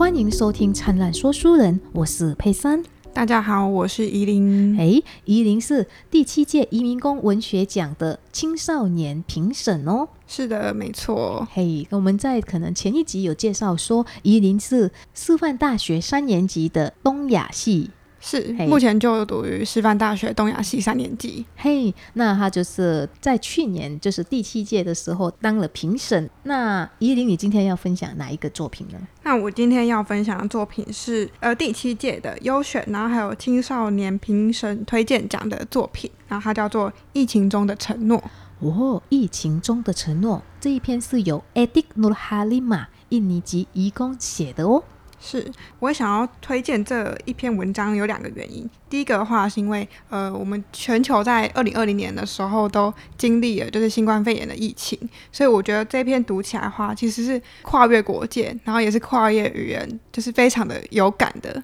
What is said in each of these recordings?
欢迎收听《灿烂说书人》，我是佩珊。大家好，我是怡琳。哎，怡琳是第七届移民工文学奖的青少年评审哦。是的，没错。嘿，我们在可能前一集有介绍说，怡琳是师范大学三年级的东亚系。是，目前就读于师范大学东亚系三年级。嘿，那他就是在去年就是第七届的时候当了评审。那依林，你今天要分享哪一个作品呢？那我今天要分享的作品是呃第七届的优选，然后还有青少年评审推荐奖的作品，然后它叫做《疫情中的承诺》。哦，《疫情中的承诺》这一篇是由 Edik Nurhalima 印尼籍移工写的哦。是我想要推荐这一篇文章有两个原因。第一个的话是因为，呃，我们全球在二零二零年的时候都经历了就是新冠肺炎的疫情，所以我觉得这篇读起来的话，其实是跨越国界，然后也是跨越语言，就是非常的有感的。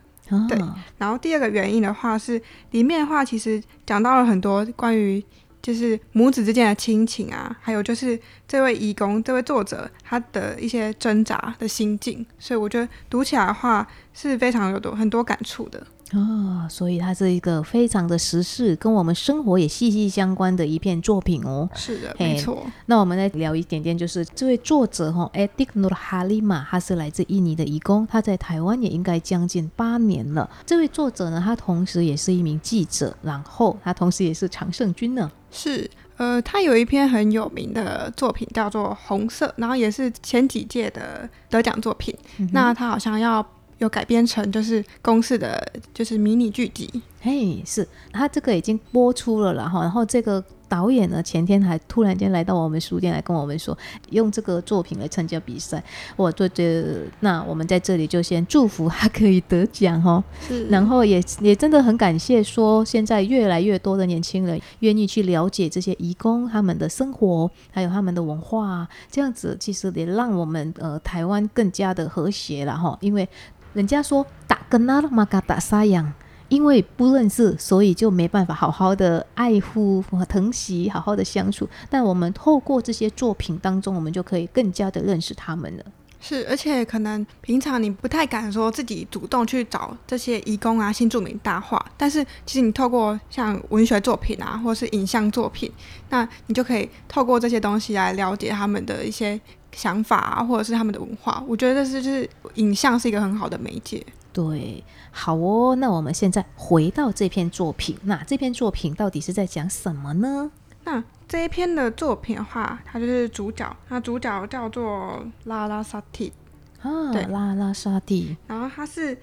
对。然后第二个原因的话是，里面的话其实讲到了很多关于。就是母子之间的亲情啊，还有就是这位义工、这位作者他的一些挣扎的心境，所以我觉得读起来的话是非常有多很多感触的。哦，所以它是一个非常的时事，跟我们生活也息息相关的一片作品哦。是的，没错。那我们来聊一点点，就是这位作者哈，Edik Nur Halima，他是来自印尼的义工，他在台湾也应该将近八年了。这位作者呢，他同时也是一名记者，然后他同时也是常胜军呢。是，呃，他有一篇很有名的作品叫做《红色》，然后也是前几届的得奖作品。那他好像要。有改编成就是公式的，就是迷你剧集。嘿，是他这个已经播出了然后然后这个导演呢，前天还突然间来到我们书店来跟我们说，用这个作品来参加比赛。我做这，那我们在这里就先祝福他可以得奖哦。是，然后也也真的很感谢，说现在越来越多的年轻人愿意去了解这些义工他们的生活，还有他们的文化，这样子其实也让我们呃台湾更加的和谐了哈，因为。人家说打跟那嘛嘎打沙样，因为不认识，所以就没办法好好的爱护和疼惜，好好的相处。但我们透过这些作品当中，我们就可以更加的认识他们了。是，而且可能平常你不太敢说自己主动去找这些义工啊、新住民大话，但是其实你透过像文学作品啊，或是影像作品，那你就可以透过这些东西来了解他们的一些。想法啊，或者是他们的文化，我觉得这是就是影像是一个很好的媒介。对，好哦，那我们现在回到这篇作品，那这篇作品到底是在讲什么呢？那这一篇的作品的话，它就是主角，那主角叫做拉拉萨蒂啊，对，拉拉萨蒂，然后他是。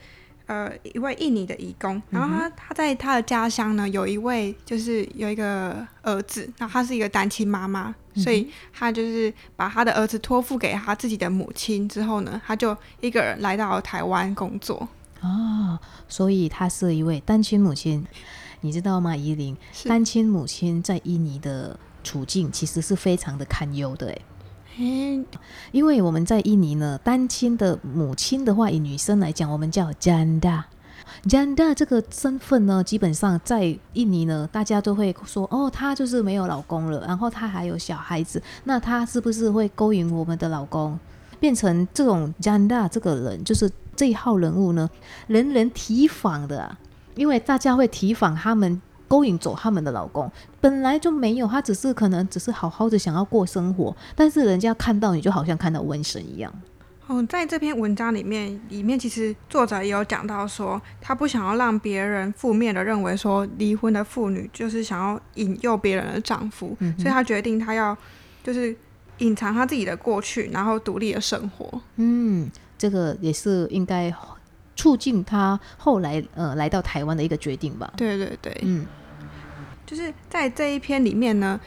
呃，一位印尼的义工，然后他他在他的家乡呢，有一位就是有一个儿子，然后他是一个单亲妈妈，所以他就是把他的儿子托付给他自己的母亲之后呢，他就一个人来到台湾工作。哦，所以他是一位单亲母亲，你知道吗？依林，单亲母亲在印尼的处境其实是非常的堪忧的，哎。嗯，因为我们在印尼呢，单亲的母亲的话，以女生来讲，我们叫 janda，janda 这个身份呢，基本上在印尼呢，大家都会说，哦，她就是没有老公了，然后她还有小孩子，那她是不是会勾引我们的老公，变成这种 janda 这个人，就是这一号人物呢，人人提防的，因为大家会提防他们。勾引走他们的老公，本来就没有，他只是可能只是好好的想要过生活，但是人家看到你就好像看到瘟神一样。哦，在这篇文章里面，里面其实作者也有讲到说，他不想要让别人负面的认为说离婚的妇女就是想要引诱别人的丈夫，所以他决定他要就是隐藏他自己的过去，然后独立的生活。嗯，这个也是应该促进他后来呃来到台湾的一个决定吧。对对对，嗯。就是在这一篇里面呢，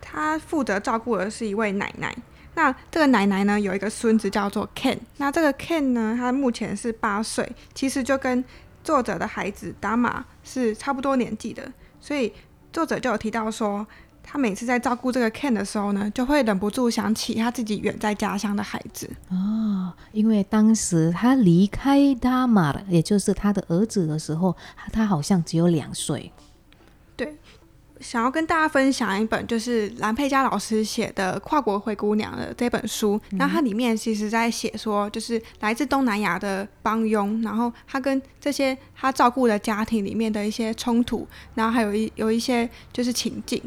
他负责照顾的是一位奶奶。那这个奶奶呢，有一个孙子叫做 Ken。那这个 Ken 呢，他目前是八岁，其实就跟作者的孩子达玛是差不多年纪的。所以作者就有提到说，他每次在照顾这个 Ken 的时候呢，就会忍不住想起他自己远在家乡的孩子。哦，因为当时他离开达玛，也就是他的儿子的时候，他好像只有两岁。对，想要跟大家分享一本就是蓝佩佳老师写的《跨国灰姑娘》的这本书。那它里面其实在写说，就是来自东南亚的帮佣，然后他跟这些他照顾的家庭里面的一些冲突，然后还有一有一些就是情境。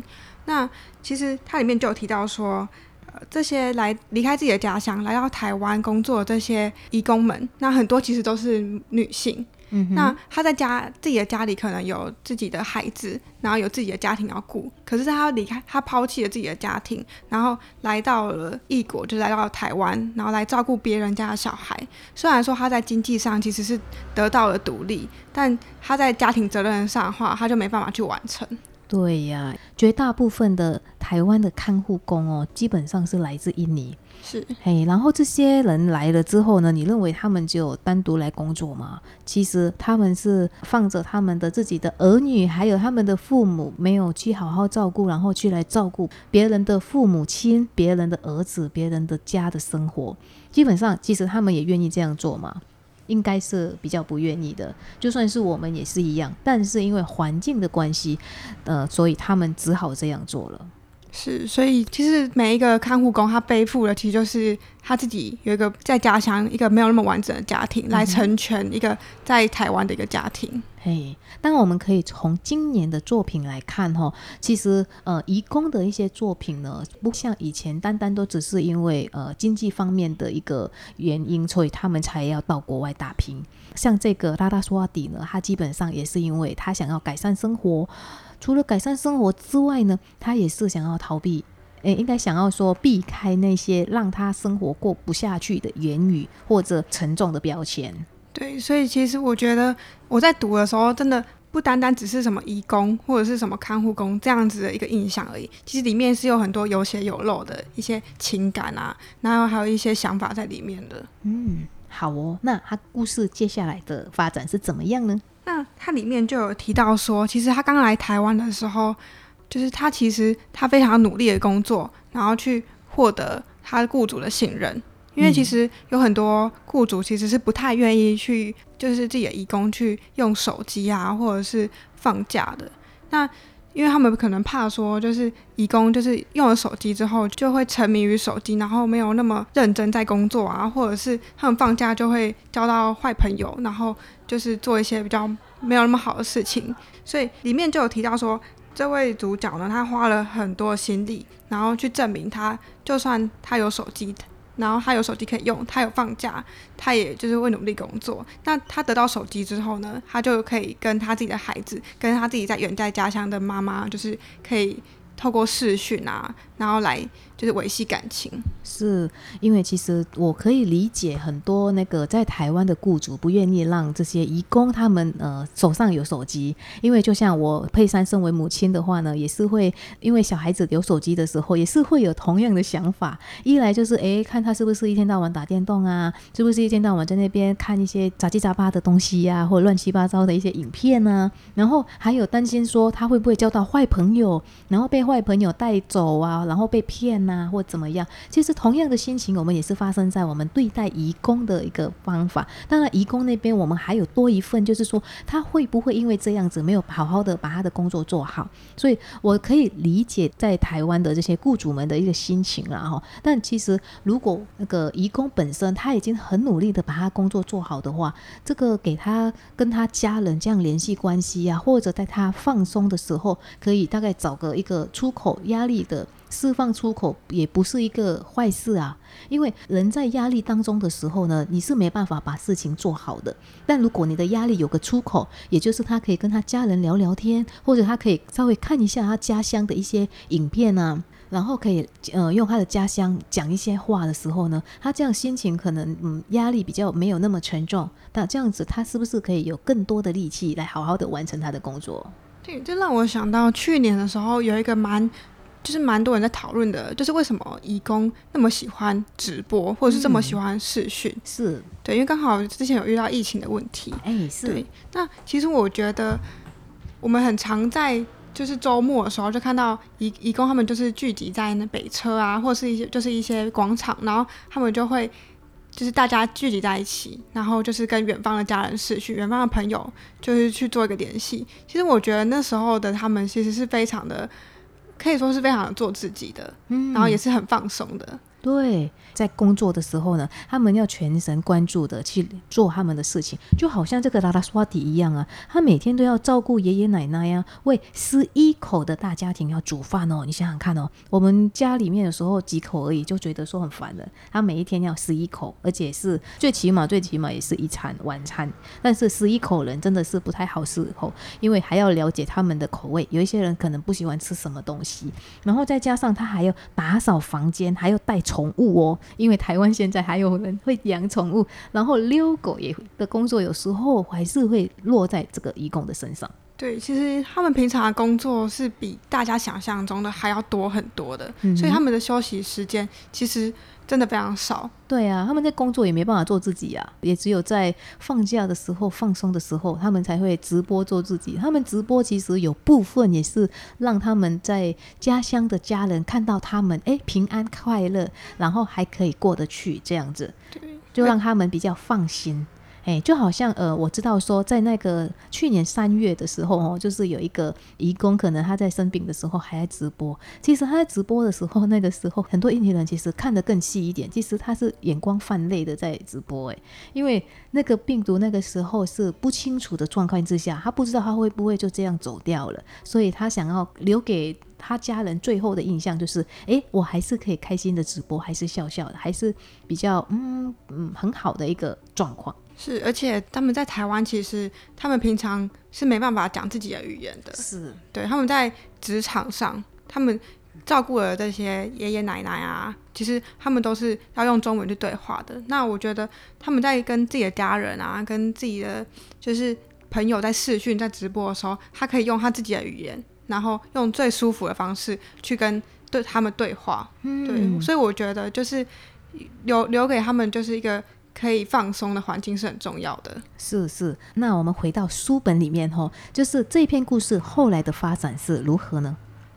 那其实它里面就有提到说，呃，这些来离开自己的家乡来到台湾工作的这些义工们，那很多其实都是女性。那他在家自己的家里可能有自己的孩子，然后有自己的家庭要顾。可是他离开，他抛弃了自己的家庭，然后来到了异国，就来到台湾，然后来照顾别人家的小孩。虽然说他在经济上其实是得到了独立，但他在家庭责任上的话，他就没办法去完成。对呀，绝大部分的台湾的看护工哦，基本上是来自印尼。是，嘿，然后这些人来了之后呢，你认为他们就单独来工作吗？其实他们是放着他们的自己的儿女，还有他们的父母没有去好好照顾，然后去来照顾别人的父母亲、别人的儿子、别人的家的生活。基本上，其实他们也愿意这样做吗？应该是比较不愿意的，就算是我们也是一样，但是因为环境的关系，呃，所以他们只好这样做了。是，所以其实每一个看护工他背负的，其实就是他自己有一个在家乡一个没有那么完整的家庭，来成全一个在台湾的一个家庭。嘿，当然我们可以从今年的作品来看哈，其实呃，移工的一些作品呢，不像以前单单都只是因为呃经济方面的一个原因，所以他们才要到国外打拼。像这个拉达苏瓦底呢，他基本上也是因为他想要改善生活。除了改善生活之外呢，他也是想要逃避，诶，应该想要说避开那些让他生活过不下去的言语或者沉重的标签。对，所以其实我觉得我在读的时候，真的不单单只是什么义工或者是什么看护工这样子的一个印象而已，其实里面是有很多有血有肉的一些情感啊，然后还有一些想法在里面的。嗯，好哦，那他故事接下来的发展是怎么样呢？那它里面就有提到说，其实他刚来台湾的时候，就是他其实他非常努力的工作，然后去获得他雇主的信任。因为其实有很多雇主其实是不太愿意去，就是自己的义工去用手机啊，或者是放假的。那因为他们可能怕说，就是义工就是用了手机之后就会沉迷于手机，然后没有那么认真在工作啊，或者是他们放假就会交到坏朋友，然后就是做一些比较没有那么好的事情。所以里面就有提到说，这位主角呢，他花了很多心力，然后去证明他就算他有手机。然后他有手机可以用，他有放假，他也就是会努力工作。那他得到手机之后呢，他就可以跟他自己的孩子，跟他自己在远在家乡的妈妈，就是可以透过视讯啊，然后来。就是维系感情，是因为其实我可以理解很多那个在台湾的雇主不愿意让这些义工他们呃手上有手机，因为就像我佩珊身为母亲的话呢，也是会因为小孩子有手机的时候，也是会有同样的想法。一来就是哎，看他是不是一天到晚打电动啊，是不是一天到晚在那边看一些杂七杂八的东西呀，或乱七八糟的一些影片啊，然后还有担心说他会不会交到坏朋友，然后被坏朋友带走啊，然后被骗。啊或怎么样？其实同样的心情，我们也是发生在我们对待义工的一个方法。当然，义工那边我们还有多一份，就是说他会不会因为这样子没有好好的把他的工作做好？所以我可以理解在台湾的这些雇主们的一个心情了哈。但其实如果那个义工本身他已经很努力的把他工作做好的话，这个给他跟他家人这样联系关系呀，或者在他放松的时候，可以大概找个一个出口压力的。释放出口也不是一个坏事啊，因为人在压力当中的时候呢，你是没办法把事情做好的。但如果你的压力有个出口，也就是他可以跟他家人聊聊天，或者他可以稍微看一下他家乡的一些影片啊，然后可以呃用他的家乡讲一些话的时候呢，他这样心情可能嗯压力比较没有那么沉重。那这样子他是不是可以有更多的力气来好好的完成他的工作？对，这让我想到去年的时候有一个蛮。就是蛮多人在讨论的，就是为什么义工那么喜欢直播，或者是这么喜欢视讯？是对，因为刚好之前有遇到疫情的问题。哎，是。对，那其实我觉得我们很常在就是周末的时候就看到义义工他们就是聚集在那北车啊，或者是一些就是一些广场，然后他们就会就是大家聚集在一起，然后就是跟远方的家人视讯，远方的朋友就是去做一个联系。其实我觉得那时候的他们其实是非常的，可以说是非常做自己的，嗯，然后也是很放松的。对，在工作的时候呢，他们要全神贯注的去做他们的事情，就好像这个拉拉斯瓦蒂一样啊，他每天都要照顾爷爷奶奶呀，为十一口的大家庭要煮饭哦。你想想看哦，我们家里面有时候几口而已，就觉得说很烦的。他每一天要十一口，而且是最起码最起码也是一餐晚餐。但是十一口人真的是不太好伺候，因为还要了解他们的口味，有一些人可能不喜欢吃什么东西，然后再加上他还要打扫房间，还要带。宠物哦，因为台湾现在还有人会养宠物，然后遛狗也的工作有时候还是会落在这个义工的身上。对，其实他们平常的工作是比大家想象中的还要多很多的，所以他们的休息时间其实。真的非常少，对啊，他们在工作也没办法做自己啊，也只有在放假的时候、放松的时候，他们才会直播做自己。他们直播其实有部分也是让他们在家乡的家人看到他们，哎，平安快乐，然后还可以过得去这样子，就让他们比较放心。哎，就好像呃，我知道说，在那个去年三月的时候哦，就是有一个义工，可能他在生病的时候还在直播。其实他在直播的时候，那个时候很多印尼人其实看得更细一点。其实他是眼光泛泪的在直播，哎，因为那个病毒那个时候是不清楚的状况之下，他不知道他会不会就这样走掉了，所以他想要留给他家人最后的印象就是，哎，我还是可以开心的直播，还是笑笑的，还是比较嗯嗯很好的一个状况。是，而且他们在台湾，其实他们平常是没办法讲自己的语言的。是，对，他们在职场上，他们照顾了这些爷爷奶奶啊，其实他们都是要用中文去对话的。那我觉得他们在跟自己的家人啊，跟自己的就是朋友在视讯、在直播的时候，他可以用他自己的语言，然后用最舒服的方式去跟对他们对话。嗯，对，所以我觉得就是留留给他们就是一个。可以放松的环境是很重要的。是是，那我们回到书本里面哈，就是这篇故事后来的发展是如何呢？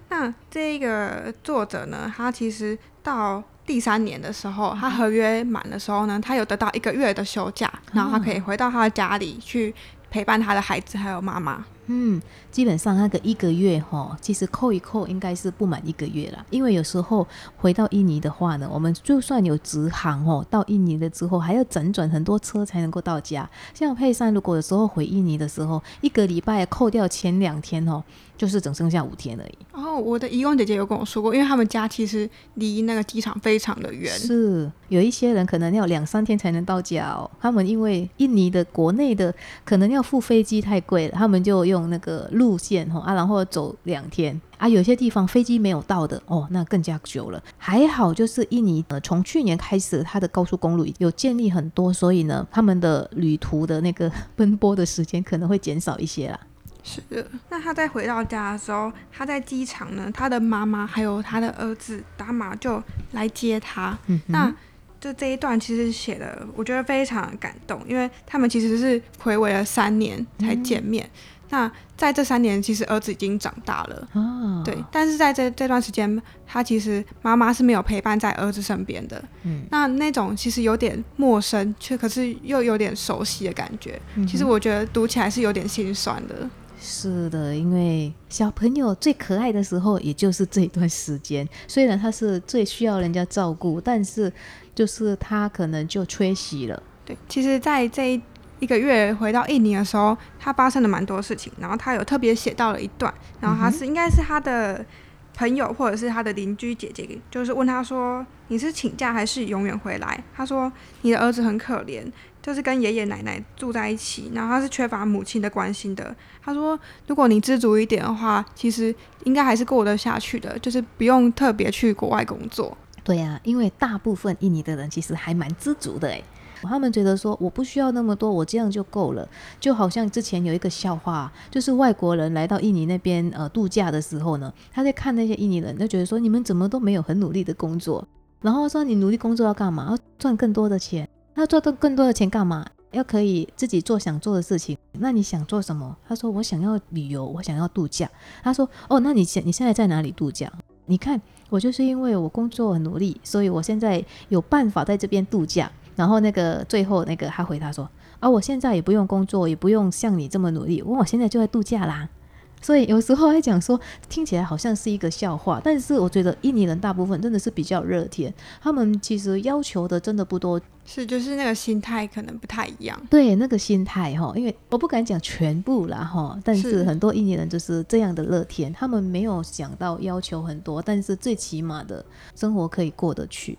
那这个作者呢，他其实到第三年的时候，他合约满的时候呢，他有得到一个月的休假，然后他可以回到他的家里去陪伴他的孩子还有妈妈。嗯，基本上那个一个月哈，其实扣一扣应该是不满一个月了。因为有时候回到印尼的话呢，我们就算有直航哦，到印尼了之后还要辗转很多车才能够到家。像佩珊，如果有时候回印尼的时候，一个礼拜扣掉前两天哦。就是只剩下五天而已。哦，我的义工姐姐有跟我说过，因为他们家其实离那个机场非常的远。是，有一些人可能要两三天才能到家哦。他们因为印尼的国内的可能要付飞机太贵了，他们就用那个路线哈啊，然后走两天啊。有些地方飞机没有到的哦，那更加久了。还好就是印尼呃，从去年开始，它的高速公路有建立很多，所以呢，他们的旅途的那个奔波的时间可能会减少一些啦。是的，那他在回到家的时候，他在机场呢，他的妈妈还有他的儿子达玛就来接他。嗯那就这一段其实写的，我觉得非常感动，因为他们其实是回违了三年才见面。那在这三年，其实儿子已经长大了。哦，对，但是在这这段时间，他其实妈妈是没有陪伴在儿子身边的。嗯，那那种其实有点陌生，却可是又有点熟悉的感觉。其实我觉得读起来是有点心酸的。是的，因为小朋友最可爱的时候，也就是这一段时间。虽然他是最需要人家照顾，但是就是他可能就缺席了。对，其实，在这一一个月回到印尼的时候，他发生了蛮多事情。然后他有特别写到了一段，然后他是应该是他的朋友或者是他的邻居姐姐，就是问他说：“你是请假还是永远回来？”他说：“你的儿子很可怜。”就是跟爷爷奶奶住在一起，然后他是缺乏母亲的关心的。他说，如果你知足一点的话，其实应该还是过得下去的，就是不用特别去国外工作。对呀，因为大部分印尼的人其实还蛮知足的诶，他们觉得说我不需要那么多，我这样就够了。就好像之前有一个笑话，就是外国人来到印尼那边呃度假的时候呢，他在看那些印尼人，就觉得说你们怎么都没有很努力的工作，然后说你努力工作要干嘛？要赚更多的钱。那赚到更多的钱干嘛？要可以自己做想做的事情。那你想做什么？他说我想要旅游，我想要度假。他说哦，那你现你现在在哪里度假？你看，我就是因为我工作很努力，所以我现在有办法在这边度假。然后那个最后那个他回答说：“啊，我现在也不用工作，也不用像你这么努力，我现在就在度假啦。”所以有时候还讲说，听起来好像是一个笑话，但是我觉得印尼人大部分真的是比较热天，他们其实要求的真的不多，是就是那个心态可能不太一样。对，那个心态哈，因为我不敢讲全部啦哈，但是很多印尼人就是这样的热天，他们没有想到要求很多，但是最起码的生活可以过得去。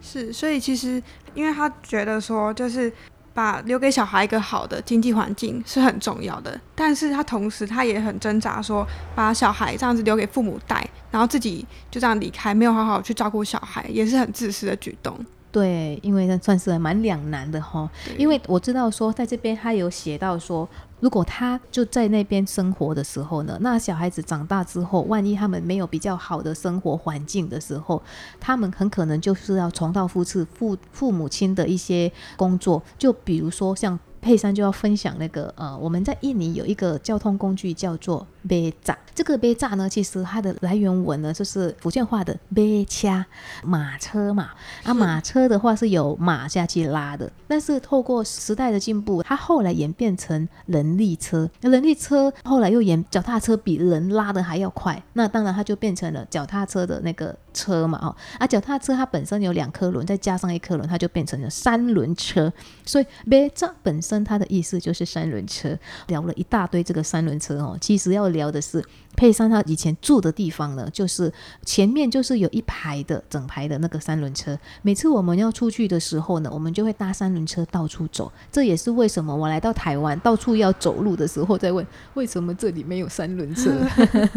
是，所以其实因为他觉得说就是。把留给小孩一个好的经济环境是很重要的，但是他同时他也很挣扎，说把小孩这样子留给父母带，然后自己就这样离开，没有好好去照顾小孩，也是很自私的举动。对，因为那算是蛮两难的哈。因为我知道说，在这边他有写到说，如果他就在那边生活的时候呢，那小孩子长大之后，万一他们没有比较好的生活环境的时候，他们很可能就是要重蹈覆辙，父父母亲的一些工作，就比如说像。佩珊就要分享那个呃，我们在印尼有一个交通工具叫做贝炸。这个杯炸呢，其实它的来源文呢就是福建话的杯掐马车嘛。啊，马车的话是有马下去拉的，但是透过时代的进步，它后来演变成人力车。人力车后来又演脚踏车比人拉的还要快，那当然它就变成了脚踏车的那个车嘛。哦，啊，脚踏车它本身有两颗轮，再加上一颗轮，它就变成了三轮车。所以杯炸本身。它的意思就是三轮车，聊了一大堆这个三轮车哦，其实要聊的是。配上他以前住的地方呢，就是前面就是有一排的整排的那个三轮车。每次我们要出去的时候呢，我们就会搭三轮车到处走。这也是为什么我来到台湾到处要走路的时候，在问为什么这里没有三轮车。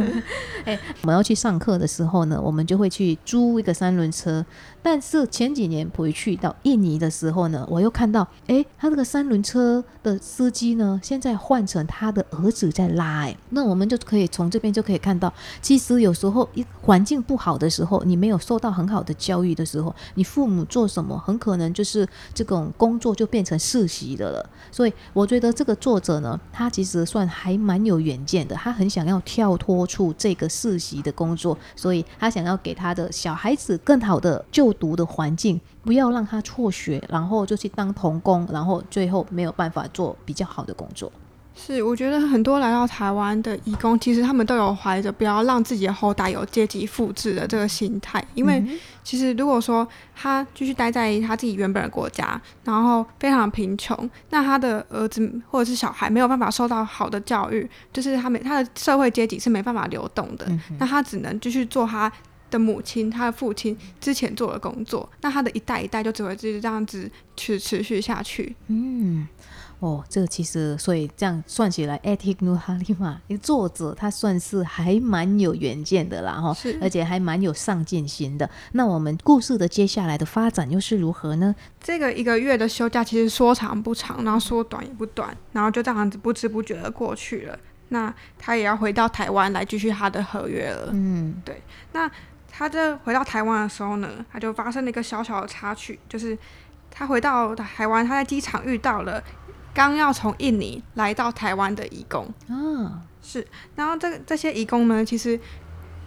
哎，我们要去上课的时候呢，我们就会去租一个三轮车。但是前几年回去到印尼的时候呢，我又看到，哎，他这个三轮车的司机呢，现在换成他的儿子在拉。哎，那我我们就可以从这边。就可以看到，其实有时候一环境不好的时候，你没有受到很好的教育的时候，你父母做什么，很可能就是这种工作就变成世袭的了。所以我觉得这个作者呢，他其实算还蛮有远见的，他很想要跳脱出这个世袭的工作，所以他想要给他的小孩子更好的就读的环境，不要让他辍学，然后就去当童工，然后最后没有办法做比较好的工作。是，我觉得很多来到台湾的义工，其实他们都有怀着不要让自己的后代有阶级复制的这个心态。因为其实如果说他继续待在他自己原本的国家，然后非常贫穷，那他的儿子或者是小孩没有办法受到好的教育，就是他没他的社会阶级是没办法流动的。那他只能继续做他的母亲、他的父亲之前做的工作。那他的一代一代就只会继续这样子去持续下去。嗯。哦，这个其实，所以这样算起来 a t i k Nuhalima 一个作者，他算是还蛮有远见的啦，哈，而且还蛮有上进心的。那我们故事的接下来的发展又是如何呢？这个一个月的休假其实说长不长，然后说短也不短，然后就这样子不知不觉的过去了。那他也要回到台湾来继续他的合约了。嗯，对。那他这回到台湾的时候呢，他就发生了一个小小的插曲，就是他回到台湾，他在机场遇到了。刚要从印尼来到台湾的义工，嗯，是，然后这这些义工呢，其实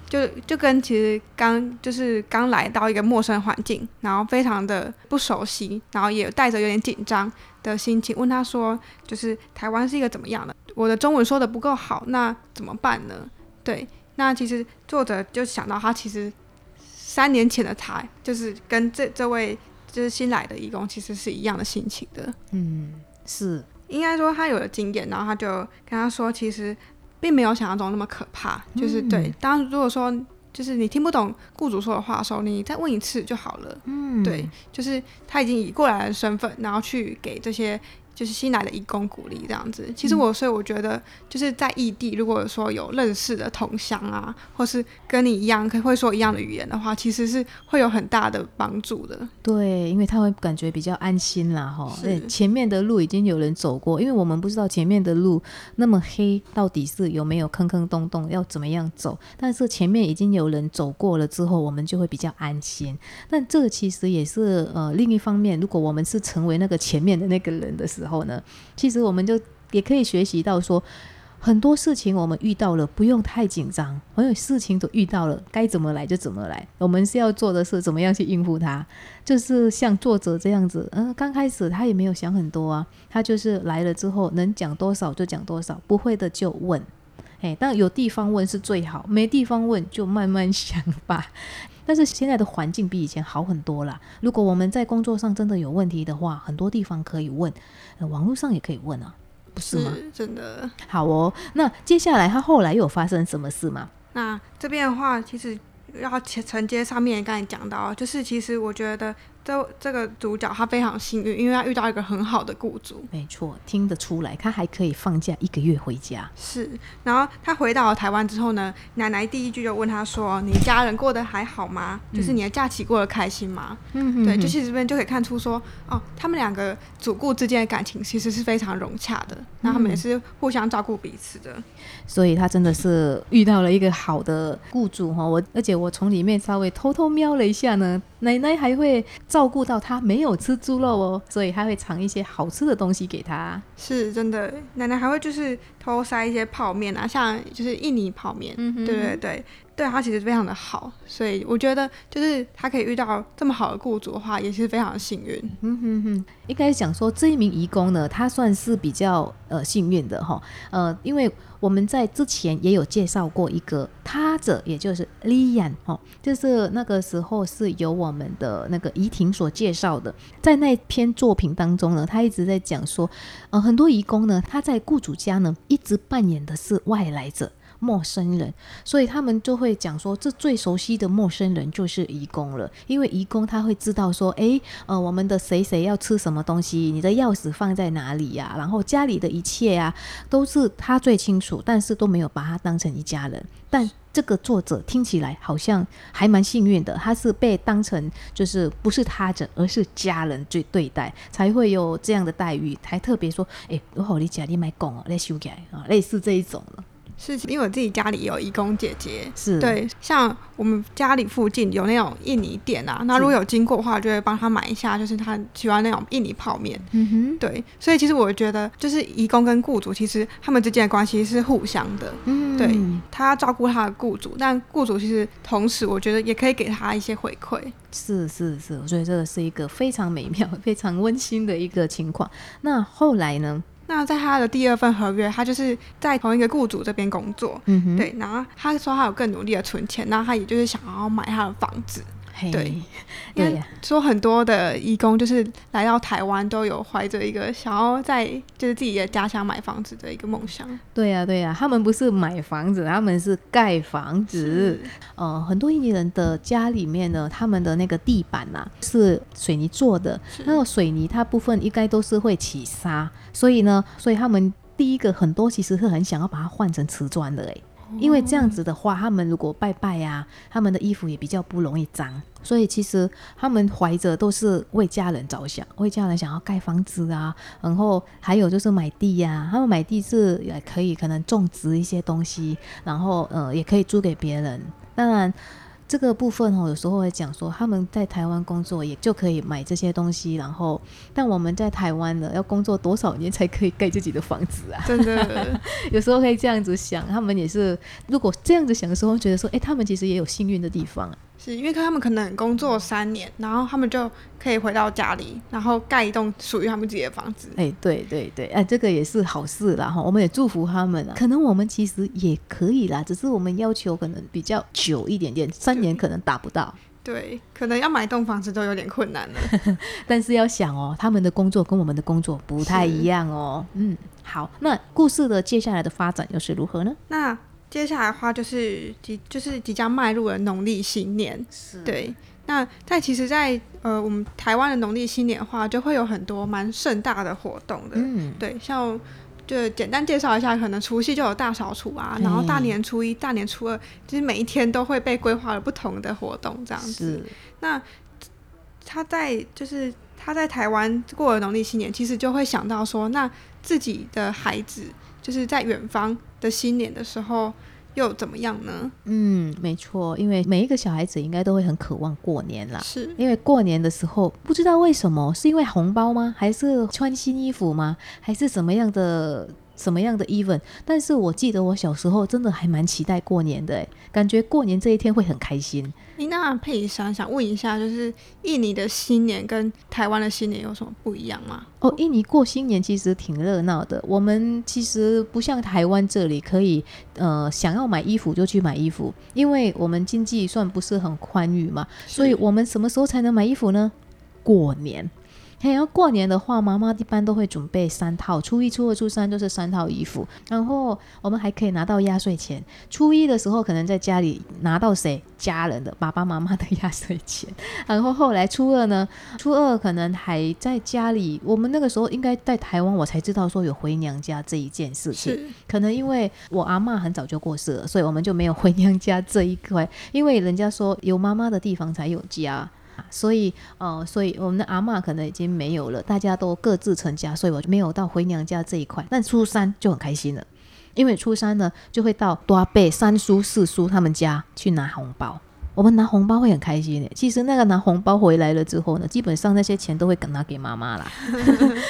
就就跟其实刚就是刚来到一个陌生环境，然后非常的不熟悉，然后也带着有点紧张的心情，问他说，就是台湾是一个怎么样的？我的中文说的不够好，那怎么办呢？对，那其实作者就想到他其实三年前的他，就是跟这这位就是新来的义工其实是一样的心情的，嗯。是，应该说他有了经验，然后他就跟他说，其实并没有想象中那么可怕。就是对，当如果说就是你听不懂雇主说的话的时候，你再问一次就好了。嗯，对，就是他已经以过来的身份，然后去给这些。就是新来的义工鼓励这样子，其实我所以我觉得就是在异地，如果说有认识的同乡啊，或是跟你一样可以会说一样的语言的话，其实是会有很大的帮助的。对，因为他会感觉比较安心啦，哈。对，前面的路已经有人走过，因为我们不知道前面的路那么黑，到底是有没有坑坑洞洞，要怎么样走。但是前面已经有人走过了之后，我们就会比较安心。但这其实也是呃另一方面，如果我们是成为那个前面的那个人的时候。然后呢，其实我们就也可以学习到说，很多事情我们遇到了，不用太紧张。所有事情都遇到了，该怎么来就怎么来。我们是要做的是怎么样去应付它。就是像作者这样子，嗯，刚开始他也没有想很多啊，他就是来了之后能讲多少就讲多少，不会的就问。哎，但有地方问是最好，没地方问就慢慢想吧。但是现在的环境比以前好很多了。如果我们在工作上真的有问题的话，很多地方可以问，网络上也可以问啊。不是吗？真的好哦。那接下来他后来有发生什么事吗？那这边的话，其实要承接上面刚才讲到，就是其实我觉得。这这个主角他非常幸运，因为他遇到一个很好的雇主。没错，听得出来，他还可以放假一个月回家。是，然后他回到了台湾之后呢，奶奶第一句就问他说：“你家人过得还好吗？就是你的假期过得开心吗？”嗯对，就其实这边就可以看出说，哦，他们两个主顾之间的感情其实是非常融洽的，那他们也是互相照顾彼此的。所以他真的是遇到了一个好的雇主哈。我而且我从里面稍微偷偷瞄了一下呢。奶奶还会照顾到他没有吃猪肉哦，所以他会尝一些好吃的东西给他。是真的，奶奶还会就是偷塞一些泡面啊，像就是印尼泡面，对对对。对他其实非常的好，所以我觉得就是他可以遇到这么好的雇主的话，也是非常的幸运。嗯哼哼，应该讲说这一名义工呢，他算是比较呃幸运的哈。呃，因为我们在之前也有介绍过一个他者，也就是 Lian 哦，就是那个时候是由我们的那个怡婷所介绍的。在那篇作品当中呢，他一直在讲说，呃，很多义工呢，他在雇主家呢，一直扮演的是外来者。陌生人，所以他们就会讲说，这最熟悉的陌生人就是义工了，因为义工他会知道说，诶，呃，我们的谁谁要吃什么东西，你的钥匙放在哪里呀？然后家里的一切啊，都是他最清楚，但是都没有把他当成一家人。但这个作者听起来好像还蛮幸运的，他是被当成就是不是他者，而是家人最对待，才会有这样的待遇，还特别说，诶，我好你家你买讲哦，来修改啊，类似这一种了。是，因为我自己家里有义工姐姐，是对，像我们家里附近有那种印尼店啊，那如果有经过的话，就会帮他买一下，就是他喜欢那种印尼泡面。嗯哼，对，所以其实我觉得，就是义工跟雇主，其实他们之间的关系是互相的。嗯，对他照顾他的雇主，但雇主其实同时，我觉得也可以给他一些回馈。是是是，我觉得这个是一个非常美妙、非常温馨的一个情况。那后来呢？那在他的第二份合约，他就是在同一个雇主这边工作，对。然后他说他有更努力的存钱，然后他也就是想要买他的房子。对，对，说很多的义工就是来到台湾都有怀着一个想要在就是自己的家乡买房子的一个梦想。对呀，对呀，他们不是买房子，他们是盖房子。呃，很多印尼人的家里面呢，他们的那个地板呐是水泥做的，那个水泥它部分应该都是会起沙，所以呢，所以他们第一个很多其实是很想要把它换成瓷砖的，哎。因为这样子的话，他们如果拜拜呀，他们的衣服也比较不容易脏，所以其实他们怀着都是为家人着想，为家人想要盖房子啊，然后还有就是买地呀，他们买地是也可以可能种植一些东西，然后呃也可以租给别人，当然。这个部分哦，有时候会讲说他们在台湾工作也就可以买这些东西，然后但我们在台湾呢，要工作多少年才可以盖自己的房子啊？真的，有时候可以这样子想，他们也是如果这样子想的时候，觉得说，哎，他们其实也有幸运的地方。是因为他们可能工作三年，然后他们就可以回到家里，然后盖一栋属于他们自己的房子。哎，对对对，哎，这个也是好事啦哈，我们也祝福他们啊。可能我们其实也可以啦，只是我们要求可能比较久一点点，三年可能达不到。对，可能要买栋房子都有点困难了。但是要想哦，他们的工作跟我们的工作不太一样哦。嗯，好，那故事的接下来的发展又是如何呢？那接下来的话就是即就是即将迈入了农历新年，对。那在其实，在呃我们台湾的农历新年的话，就会有很多蛮盛大的活动的，嗯，对。像就简单介绍一下，可能除夕就有大扫除啊，然后大年初一、大年初二，其实每一天都会被规划了不同的活动这样子。那他在就是他在台湾过了农历新年，其实就会想到说，那自己的孩子就是在远方。的新年的时候又怎么样呢？嗯，没错，因为每一个小孩子应该都会很渴望过年啦。是因为过年的时候不知道为什么，是因为红包吗？还是穿新衣服吗？还是什么样的什么样的 event，但是我记得我小时候真的还蛮期待过年的，感觉过年这一天会很开心。那佩珊想问一下，就是印尼的新年跟台湾的新年有什么不一样吗？哦，印尼过新年其实挺热闹的。我们其实不像台湾这里可以，呃，想要买衣服就去买衣服，因为我们经济算不是很宽裕嘛，所以我们什么时候才能买衣服呢？过年。然后过年的话，妈妈一般都会准备三套，初一、初二、初三就是三套衣服。然后我们还可以拿到压岁钱。初一的时候可能在家里拿到谁家人的爸爸妈妈的压岁钱。然后后来初二呢，初二可能还在家里。我们那个时候应该在台湾，我才知道说有回娘家这一件事情。可能因为我阿妈很早就过世了，所以我们就没有回娘家这一块。因为人家说有妈妈的地方才有家。所以，呃，所以我们的阿妈可能已经没有了，大家都各自成家，所以我就没有到回娘家这一块。但初三就很开心了，因为初三呢就会到多阿伯、三叔、四叔他们家去拿红包。我们拿红包会很开心的。其实那个拿红包回来了之后呢，基本上那些钱都会拿给妈妈啦。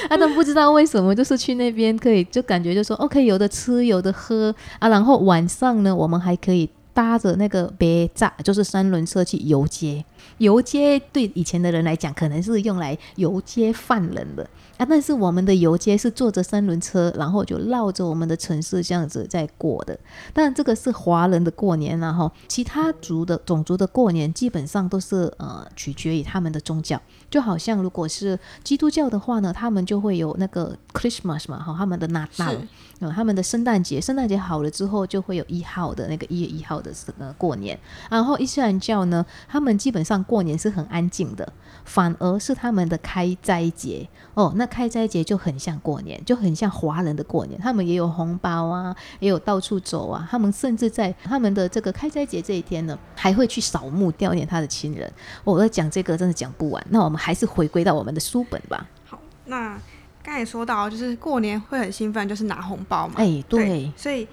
啊，但不知道为什么，就是去那边可以就感觉就说 OK，有的吃，有的喝啊。然后晚上呢，我们还可以搭着那个别炸，就是三轮车去游街。游街对以前的人来讲，可能是用来游街犯人的。啊。但是我们的游街是坐着三轮车，然后就绕着我们的城市这样子在过的。但这个是华人的过年，然后其他族的种族的过年基本上都是呃取决于他们的宗教。就好像如果是基督教的话呢，他们就会有那个 Christmas 嘛，哈，他们的那那，呃，他们的圣诞节，圣诞节好了之后就会有一号的那个一月一号的呃过年。然后伊斯兰教呢，他们基本上过年是很安静的，反而是他们的开斋节哦，那开斋节就很像过年，就很像华人的过年，他们也有红包啊，也有到处走啊，他们甚至在他们的这个开斋节这一天呢，还会去扫墓悼念他的亲人。我要讲这个真的讲不完，那我们还是回归到我们的书本吧。好，那刚才说到就是过年会很兴奋，就是拿红包嘛。哎，对，所以。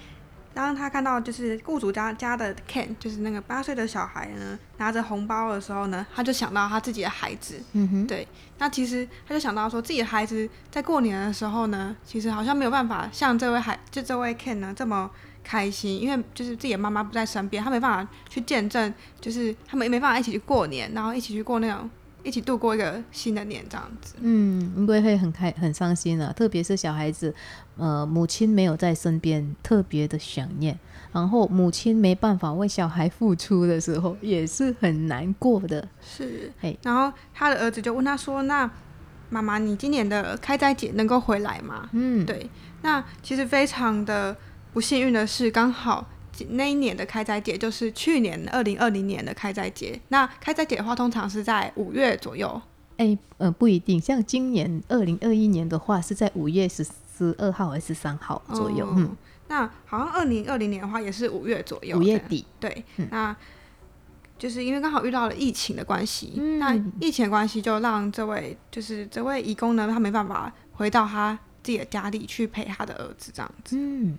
当他看到就是雇主家家的 Ken，就是那个八岁的小孩呢，拿着红包的时候呢，他就想到他自己的孩子。嗯哼。对，那其实他就想到说，自己的孩子在过年的时候呢，其实好像没有办法像这位孩，就这位 Ken 呢这么开心，因为就是自己的妈妈不在身边，他没办法去见证，就是他们也没办法一起去过年，然后一起去过那种。一起度过一个新的年，这样子。嗯，应该会很开很伤心啊，特别是小孩子，呃，母亲没有在身边，特别的想念。然后母亲没办法为小孩付出的时候，也是很难过的。是，哎，然后他的儿子就问他说：“那妈妈，你今年的开斋节能够回来吗？”嗯，对。那其实非常的不幸运的是，刚好。那一年的开斋节就是去年二零二零年的开斋节。那开斋节的话，通常是在五月左右。哎，呃，不一定。像今年二零二一年的话，是在五月十十二号还是三号左右？嗯，那好像二零二零年的话，也是五月左右。五月底。对，那就是因为刚好遇到了疫情的关系。那疫情关系就让这位就是这位义工呢，他没办法回到他自己的家里去陪他的儿子，这样子。嗯。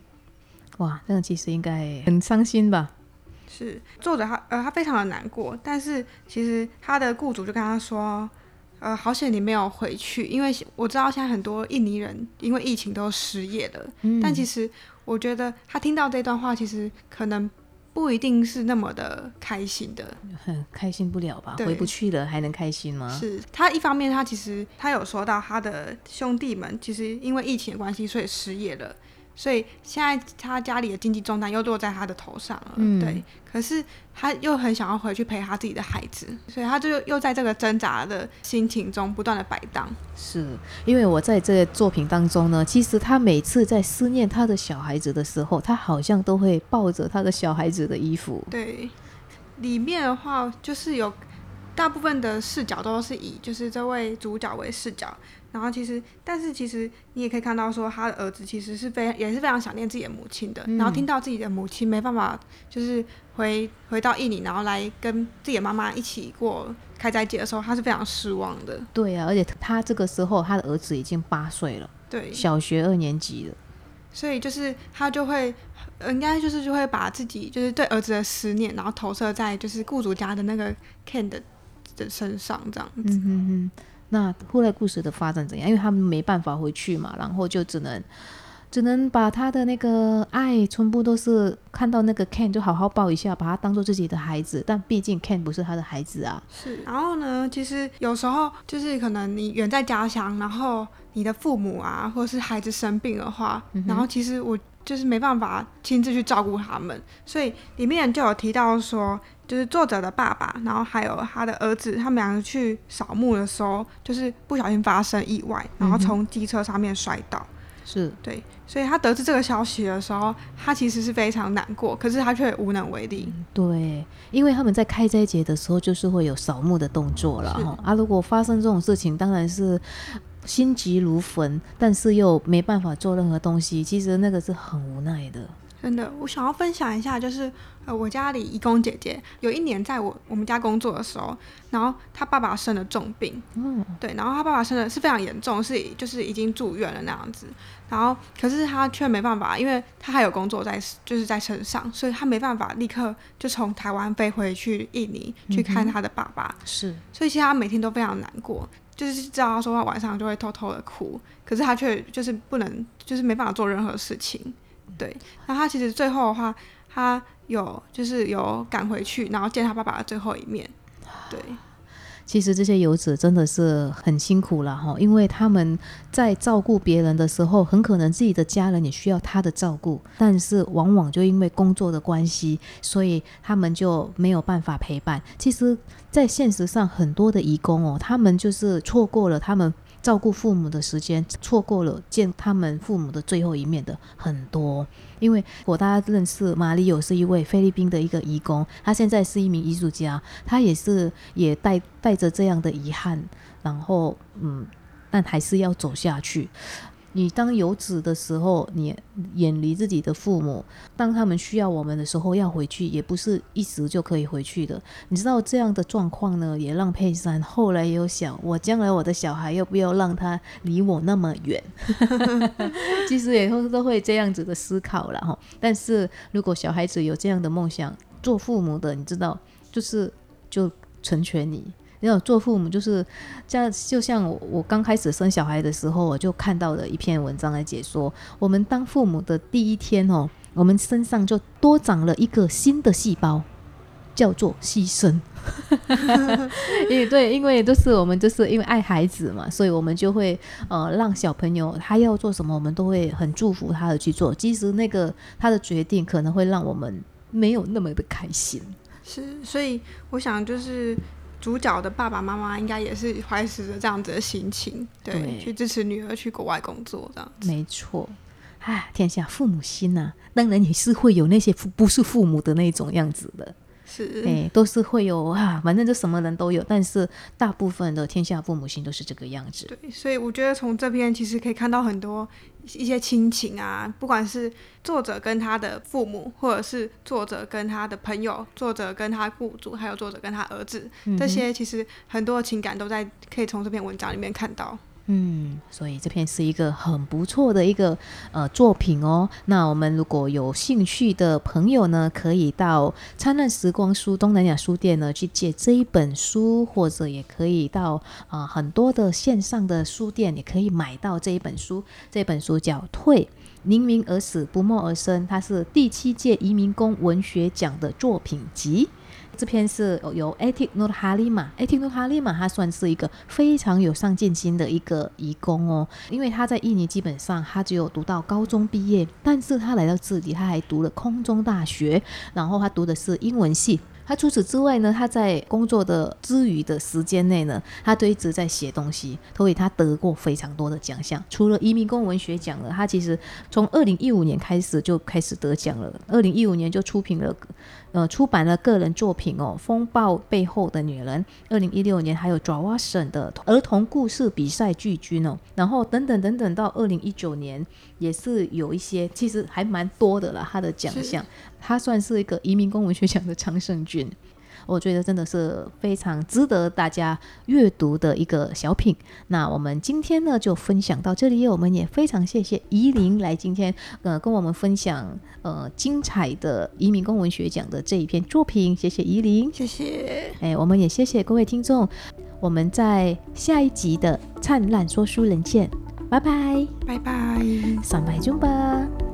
哇，那个其实应该很伤心吧？是作者他呃他非常的难过，但是其实他的雇主就跟他说，呃好险你没有回去，因为我知道现在很多印尼人因为疫情都失业了。嗯，但其实我觉得他听到这段话，其实可能不一定是那么的开心的，很开心不了吧？回不去了还能开心吗？是他一方面他其实他有说到他的兄弟们其实因为疫情的关系所以失业了。所以现在他家里的经济重担又落在他的头上了，对。可是他又很想要回去陪他自己的孩子，所以他就又在这个挣扎的心情中不断的摆荡。是因为我在这个作品当中呢，其实他每次在思念他的小孩子的时候，他好像都会抱着他的小孩子的衣服。对，里面的话就是有大部分的视角都是以就是这位主角为视角。然后其实，但是其实你也可以看到，说他的儿子其实是非也是非常想念自己的母亲的。然后听到自己的母亲没办法，就是回回到印尼，然后来跟自己的妈妈一起过开斋节的时候，他是非常失望的。对啊，而且他这个时候他的儿子已经八岁了，对，小学二年级了。所以就是他就会，应该就是就会把自己就是对儿子的思念，然后投射在就是雇主家的那个 Ken 的的身上，这样子。嗯嗯那后来故事的发展怎样？因为他们没办法回去嘛，然后就只能只能把他的那个爱全部都是看到那个 Ken 就好好抱一下，把他当做自己的孩子。但毕竟 Ken 不是他的孩子啊。是。然后呢，其实有时候就是可能你远在家乡，然后你的父母啊，或者是孩子生病的话，然后其实我就是没办法亲自去照顾他们，所以里面就有提到说。就是作者的爸爸，然后还有他的儿子，他们两个去扫墓的时候，就是不小心发生意外，然后从机车上面摔倒。是对，所以他得知这个消息的时候，他其实是非常难过，可是他却无能为力。对，因为他们在开斋节的时候，就是会有扫墓的动作了哈。啊，如果发生这种事情，当然是心急如焚，但是又没办法做任何东西，其实那个是很无奈的。真的，我想要分享一下，就是呃，我家里义工姐姐有一年在我我们家工作的时候，然后她爸爸生了重病，嗯，对，然后她爸爸生的是非常严重，是就是已经住院了那样子，然后可是她却没办法，因为他还有工作在就是在身上，所以她没办法立刻就从台湾飞回去印尼去看他的爸爸，是，所以其实她每天都非常难过，就是知道他说他晚上就会偷偷的哭，可是他却就是不能，就是没办法做任何事情。对，那他其实最后的话，他有就是有赶回去，然后见他爸爸的最后一面。对，其实这些游子真的是很辛苦了哈，因为他们在照顾别人的时候，很可能自己的家人也需要他的照顾，但是往往就因为工作的关系，所以他们就没有办法陪伴。其实，在现实上，很多的义工哦，他们就是错过了他们。照顾父母的时间，错过了见他们父母的最后一面的很多。因为我大家认识马里有是一位菲律宾的一个义工，他现在是一名艺术家，他也是也带带着这样的遗憾，然后嗯，但还是要走下去。你当游子的时候，你远离自己的父母，当他们需要我们的时候要回去，也不是一时就可以回去的。你知道这样的状况呢，也让佩珊后来也有想，我将来我的小孩要不要让他离我那么远？其实以后都会这样子的思考了哈。但是如果小孩子有这样的梦想，做父母的，你知道，就是就成全你。要做父母就是这样，就像我我刚开始生小孩的时候，我就看到了一篇文章来解说，我们当父母的第一天哦，我们身上就多长了一个新的细胞，叫做牺牲。也对，因为都是我们就是因为爱孩子嘛，所以我们就会呃让小朋友他要做什么，我们都会很祝福他的去做，即使那个他的决定可能会让我们没有那么的开心。是，所以我想就是。主角的爸爸妈妈应该也是怀持着这样子的心情，对，去支持女儿去国外工作这样。没错，唉，天下父母心呐，当然也是会有那些不是父母的那种样子的。是，哎，都是会有啊，反正就什么人都有，但是大部分的天下父母心都是这个样子。对，所以我觉得从这篇其实可以看到很多一些亲情啊，不管是作者跟他的父母，或者是作者跟他的朋友，作者跟他雇主，还有作者跟他儿子，这些其实很多情感都在可以从这篇文章里面看到。嗯，所以这篇是一个很不错的一个呃作品哦。那我们如果有兴趣的朋友呢，可以到灿烂时光书东南亚书店呢去借这一本书，或者也可以到啊很多的线上的书店也可以买到这一本书。这本书叫《退宁鸣而死，不默而生》，它是第七届移民工文学奖的作品集。这篇是由 Atik Nur Halima，Atik Nur Halima，他算是一个非常有上进心的一个义工哦。因为他在印尼基本上他只有读到高中毕业，但是他来到这里，他还读了空中大学，然后他读的是英文系。他除此之外呢，他在工作的之余的时间内呢，他都一直在写东西，所以他得过非常多的奖项。除了移民工文学奖了，他其实从二零一五年开始就开始得奖了。二零一五年就出品了。呃，出版了个人作品哦，《风暴背后的女人》。二零一六年还有爪哇省的儿童故事比赛季军哦，然后等等等等，到二零一九年也是有一些，其实还蛮多的了。他的奖项，他算是一个移民工文学奖的常胜军。我觉得真的是非常值得大家阅读的一个小品。那我们今天呢就分享到这里，我们也非常谢谢怡琳来今天呃跟我们分享呃精彩的移民公文学奖的这一篇作品，谢谢怡琳，谢谢。哎，我们也谢谢各位听众，我们在下一集的灿烂说书人见。拜拜，拜拜，三拜中吧。